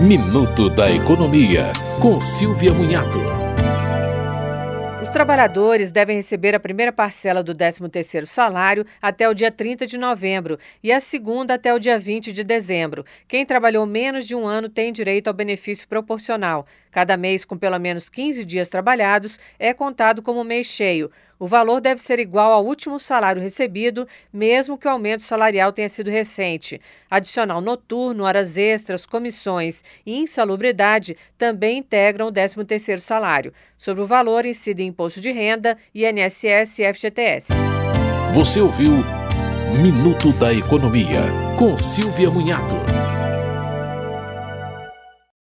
Minuto da Economia, com Silvia Munhato. Os trabalhadores devem receber a primeira parcela do 13º salário até o dia 30 de novembro e a segunda até o dia 20 de dezembro. Quem trabalhou menos de um ano tem direito ao benefício proporcional. Cada mês com pelo menos 15 dias trabalhados é contado como mês cheio. O valor deve ser igual ao último salário recebido, mesmo que o aumento salarial tenha sido recente. Adicional noturno, horas extras, comissões e insalubridade também integram o 13º salário. Sobre o valor incidem imposto de renda, INSS e FGTS. Você ouviu Minuto da Economia, com Silvia Munhato.